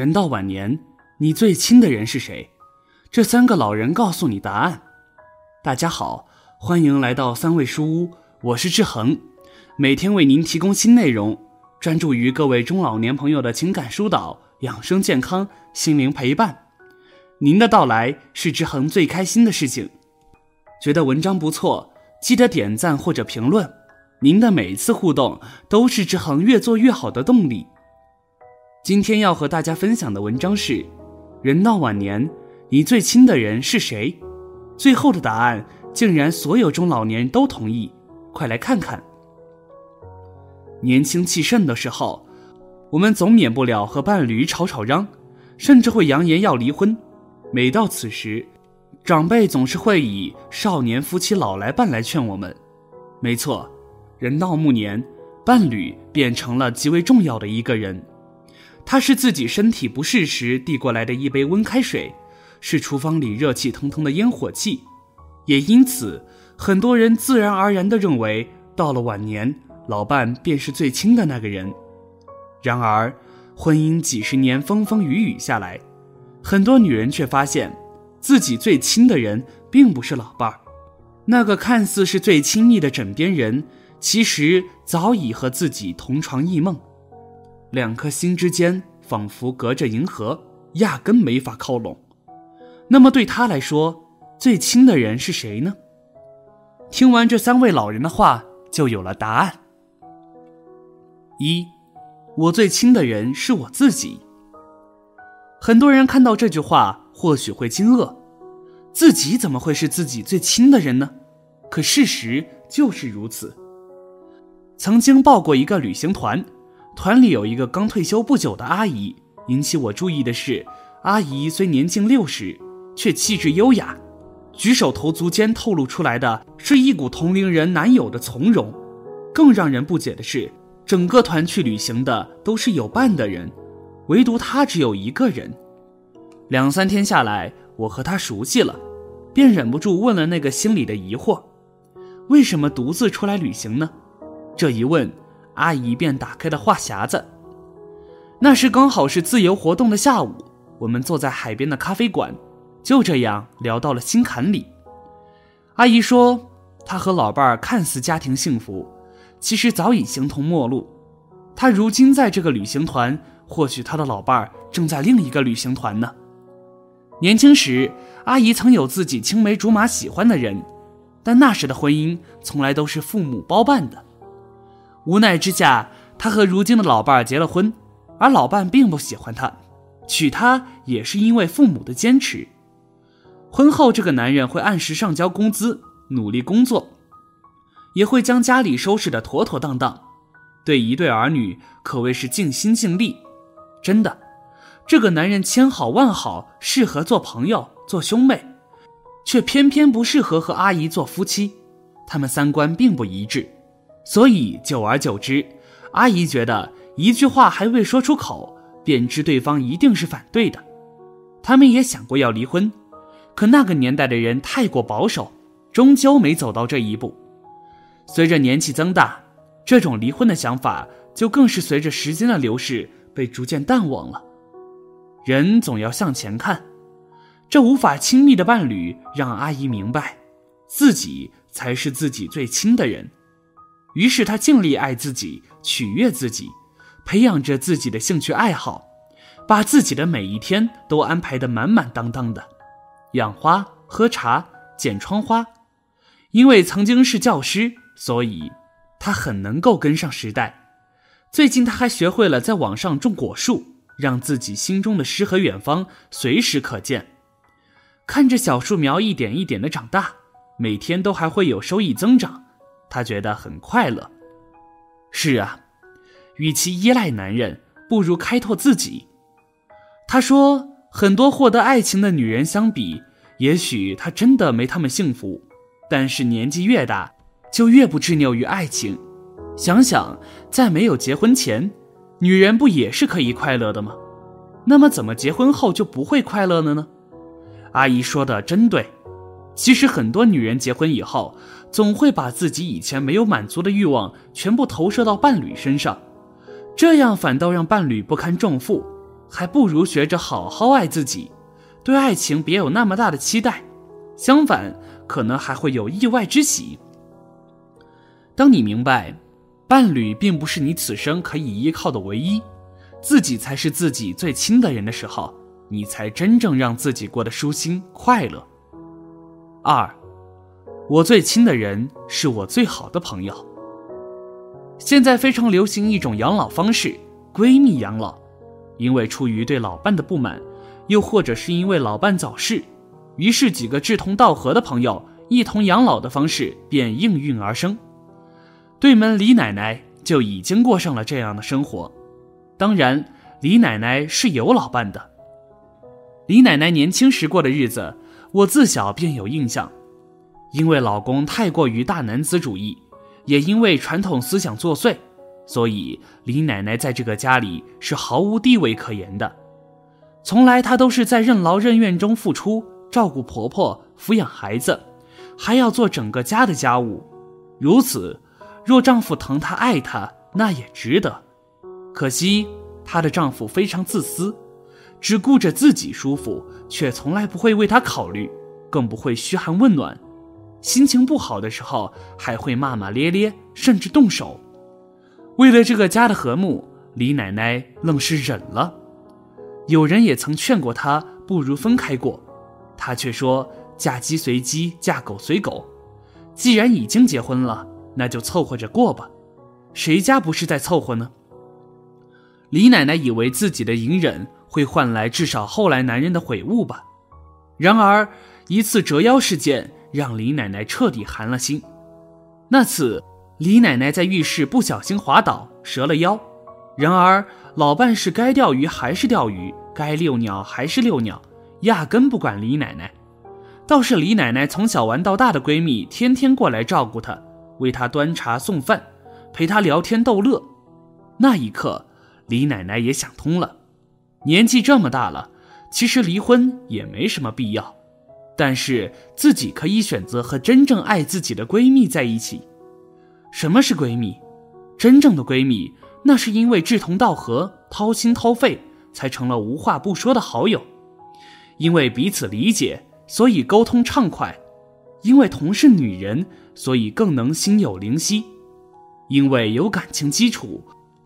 人到晚年，你最亲的人是谁？这三个老人告诉你答案。大家好，欢迎来到三味书屋，我是志恒，每天为您提供新内容，专注于各位中老年朋友的情感疏导、养生健康、心灵陪伴。您的到来是志恒最开心的事情。觉得文章不错，记得点赞或者评论。您的每一次互动都是志恒越做越好的动力。今天要和大家分享的文章是：人到晚年，你最亲的人是谁？最后的答案竟然所有中老年人都同意，快来看看。年轻气盛的时候，我们总免不了和伴侣吵吵嚷，甚至会扬言要离婚。每到此时，长辈总是会以“少年夫妻老来伴”来劝我们。没错，人到暮年，伴侣变成了极为重要的一个人。他是自己身体不适时递过来的一杯温开水，是厨房里热气腾腾的烟火气。也因此，很多人自然而然地认为，到了晚年，老伴便是最亲的那个人。然而，婚姻几十年风风雨雨下来。很多女人却发现，自己最亲的人并不是老伴儿，那个看似是最亲密的枕边人，其实早已和自己同床异梦。两颗心之间仿佛隔着银河，压根没法靠拢。那么对他来说，最亲的人是谁呢？听完这三位老人的话，就有了答案。一，我最亲的人是我自己。很多人看到这句话，或许会惊愕：自己怎么会是自己最亲的人呢？可事实就是如此。曾经报过一个旅行团，团里有一个刚退休不久的阿姨。引起我注意的是，阿姨虽年近六十，却气质优雅，举手投足间透露出来的是一股同龄人难有的从容。更让人不解的是，整个团去旅行的都是有伴的人。唯独她只有一个人。两三天下来，我和她熟悉了，便忍不住问了那个心里的疑惑：为什么独自出来旅行呢？这一问，阿姨便打开了话匣子。那时刚好是自由活动的下午，我们坐在海边的咖啡馆，就这样聊到了心坎里。阿姨说，她和老伴儿看似家庭幸福，其实早已形同陌路。她如今在这个旅行团。或许他的老伴儿正在另一个旅行团呢。年轻时，阿姨曾有自己青梅竹马喜欢的人，但那时的婚姻从来都是父母包办的。无奈之下，她和如今的老伴儿结了婚，而老伴并不喜欢她，娶她也是因为父母的坚持。婚后，这个男人会按时上交工资，努力工作，也会将家里收拾得妥妥当当，对一对儿女可谓是尽心尽力。真的，这个男人千好万好，适合做朋友、做兄妹，却偏偏不适合和阿姨做夫妻。他们三观并不一致，所以久而久之，阿姨觉得一句话还未说出口，便知对方一定是反对的。他们也想过要离婚，可那个年代的人太过保守，终究没走到这一步。随着年纪增大，这种离婚的想法就更是随着时间的流逝。被逐渐淡忘了，人总要向前看。这无法亲密的伴侣让阿姨明白，自己才是自己最亲的人。于是他尽力爱自己，取悦自己，培养着自己的兴趣爱好，把自己的每一天都安排得满满当当的。养花、喝茶、剪窗花。因为曾经是教师，所以他很能够跟上时代。最近，他还学会了在网上种果树，让自己心中的诗和远方随时可见。看着小树苗一点一点的长大，每天都还会有收益增长，他觉得很快乐。是啊，与其依赖男人，不如开拓自己。他说，很多获得爱情的女人相比，也许她真的没他们幸福，但是年纪越大，就越不执拗于爱情。想想，在没有结婚前，女人不也是可以快乐的吗？那么，怎么结婚后就不会快乐了呢？阿姨说的真对。其实，很多女人结婚以后，总会把自己以前没有满足的欲望全部投射到伴侣身上，这样反倒让伴侣不堪重负，还不如学着好好爱自己，对爱情别有那么大的期待。相反，可能还会有意外之喜。当你明白，伴侣并不是你此生可以依靠的唯一，自己才是自己最亲的人的时候，你才真正让自己过得舒心快乐。二，我最亲的人是我最好的朋友。现在非常流行一种养老方式——闺蜜养老。因为出于对老伴的不满，又或者是因为老伴早逝，于是几个志同道合的朋友一同养老的方式便应运而生。对门李奶奶就已经过上了这样的生活。当然，李奶奶是有老伴的。李奶奶年轻时过的日子，我自小便有印象。因为老公太过于大男子主义，也因为传统思想作祟。所以，李奶奶在这个家里是毫无地位可言的。从来她都是在任劳任怨中付出，照顾婆婆，抚养孩子，还要做整个家的家务。如此，若丈夫疼她爱她，那也值得。可惜，她的丈夫非常自私，只顾着自己舒服，却从来不会为他考虑，更不会嘘寒问暖。心情不好的时候，还会骂骂咧咧，甚至动手。为了这个家的和睦，李奶奶愣是忍了。有人也曾劝过她，不如分开过，她却说：“嫁鸡随鸡，嫁狗随狗。既然已经结婚了，那就凑合着过吧。谁家不是在凑合呢？”李奶奶以为自己的隐忍会换来至少后来男人的悔悟吧。然而，一次折腰事件让李奶奶彻底寒了心。那次。李奶奶在浴室不小心滑倒，折了腰。然而老伴是该钓鱼还是钓鱼，该遛鸟还是遛鸟，压根不管李奶奶。倒是李奶奶从小玩到大的闺蜜，天天过来照顾她，为她端茶送饭，陪她聊天逗乐。那一刻，李奶奶也想通了：年纪这么大了，其实离婚也没什么必要。但是自己可以选择和真正爱自己的闺蜜在一起。什么是闺蜜？真正的闺蜜，那是因为志同道合、掏心掏肺，才成了无话不说的好友；因为彼此理解，所以沟通畅快；因为同是女人，所以更能心有灵犀；因为有感情基础，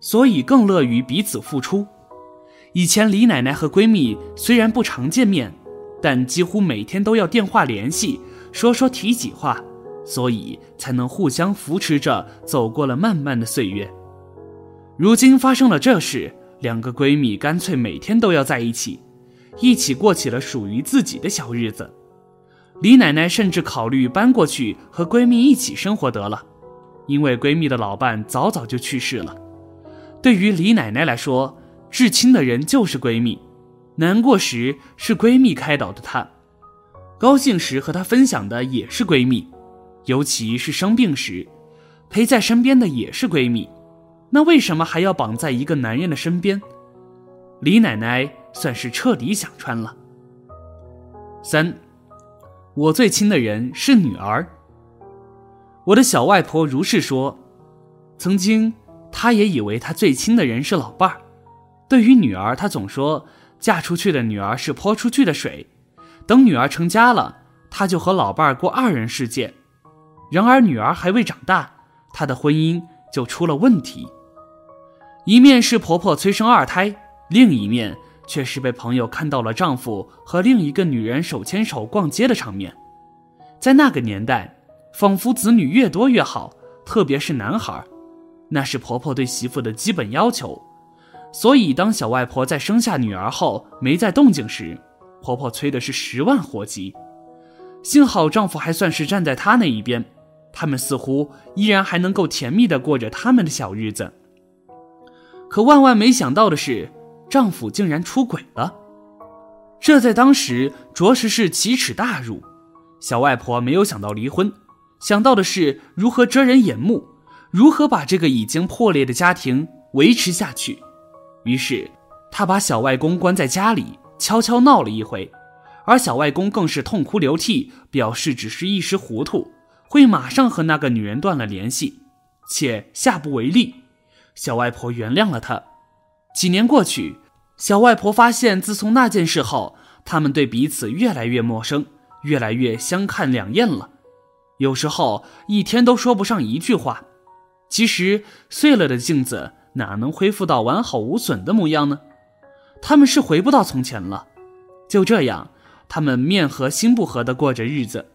所以更乐于彼此付出。以前李奶奶和闺蜜虽然不常见面，但几乎每天都要电话联系，说说体己话。所以才能互相扶持着走过了漫漫的岁月。如今发生了这事，两个闺蜜干脆每天都要在一起，一起过起了属于自己的小日子。李奶奶甚至考虑搬过去和闺蜜一起生活得了，因为闺蜜的老伴早早就去世了。对于李奶奶来说，至亲的人就是闺蜜，难过时是闺蜜开导的她，高兴时和她分享的也是闺蜜。尤其是生病时，陪在身边的也是闺蜜，那为什么还要绑在一个男人的身边？李奶奶算是彻底想穿了。三，我最亲的人是女儿。我的小外婆如是说，曾经她也以为她最亲的人是老伴儿。对于女儿，她总说嫁出去的女儿是泼出去的水，等女儿成家了，她就和老伴儿过二人世界。然而，女儿还未长大，她的婚姻就出了问题。一面是婆婆催生二胎，另一面却是被朋友看到了丈夫和另一个女人手牵手逛街的场面。在那个年代，仿佛子女越多越好，特别是男孩，那是婆婆对媳妇的基本要求。所以，当小外婆在生下女儿后没再动静时，婆婆催的是十万火急。幸好丈夫还算是站在她那一边。他们似乎依然还能够甜蜜地过着他们的小日子。可万万没想到的是，丈夫竟然出轨了。这在当时着实是奇耻大辱。小外婆没有想到离婚，想到的是如何遮人眼目，如何把这个已经破裂的家庭维持下去。于是，他把小外公关在家里，悄悄闹了一回，而小外公更是痛哭流涕，表示只是一时糊涂。会马上和那个女人断了联系，且下不为例。小外婆原谅了他。几年过去，小外婆发现，自从那件事后，他们对彼此越来越陌生，越来越相看两厌了。有时候一天都说不上一句话。其实碎了的镜子哪能恢复到完好无损的模样呢？他们是回不到从前了。就这样，他们面和心不和的过着日子。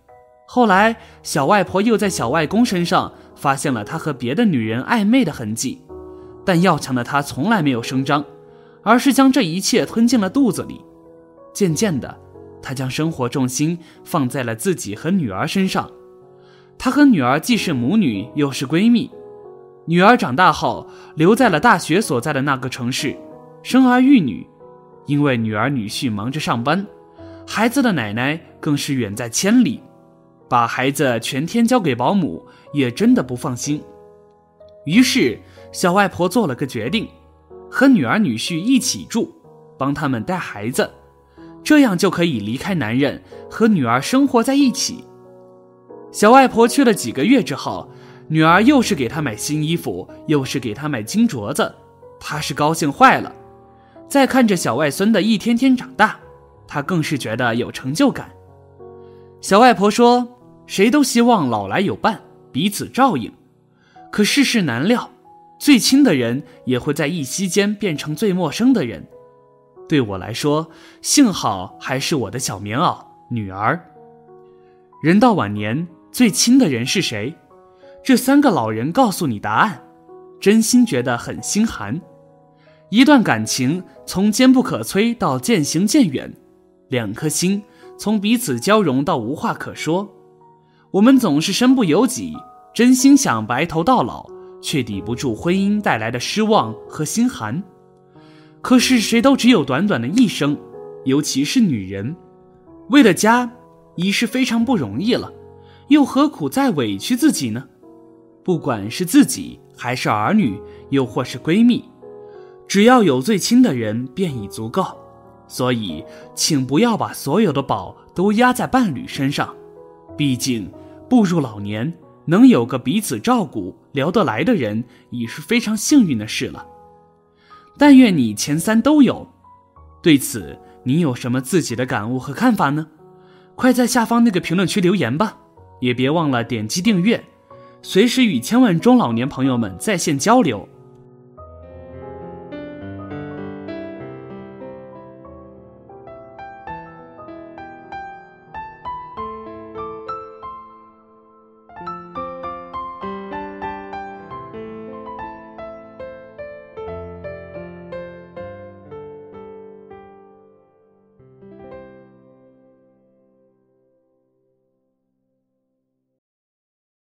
后来，小外婆又在小外公身上发现了他和别的女人暧昧的痕迹，但要强的他从来没有声张，而是将这一切吞进了肚子里。渐渐的，他将生活重心放在了自己和女儿身上。他和女儿既是母女，又是闺蜜。女儿长大后留在了大学所在的那个城市，生儿育女。因为女儿女婿忙着上班，孩子的奶奶更是远在千里，把孩子全天交给保姆也真的不放心。于是小外婆做了个决定，和女儿女婿一起住，帮他们带孩子，这样就可以离开男人，和女儿生活在一起。小外婆去了几个月之后。女儿又是给他买新衣服，又是给他买金镯子，他是高兴坏了。再看着小外孙的一天天长大，他更是觉得有成就感。小外婆说：“谁都希望老来有伴，彼此照应。可世事难料，最亲的人也会在一夕间变成最陌生的人。对我来说，幸好还是我的小棉袄女儿。人到晚年，最亲的人是谁？”这三个老人告诉你答案，真心觉得很心寒。一段感情从坚不可摧到渐行渐远，两颗心从彼此交融到无话可说。我们总是身不由己，真心想白头到老，却抵不住婚姻带来的失望和心寒。可是谁都只有短短的一生，尤其是女人，为了家已是非常不容易了，又何苦再委屈自己呢？不管是自己还是儿女，又或是闺蜜，只要有最亲的人便已足够。所以，请不要把所有的宝都压在伴侣身上。毕竟，步入老年，能有个彼此照顾、聊得来的人，已是非常幸运的事了。但愿你前三都有。对此，你有什么自己的感悟和看法呢？快在下方那个评论区留言吧！也别忘了点击订阅。随时与千万中老年朋友们在线交流。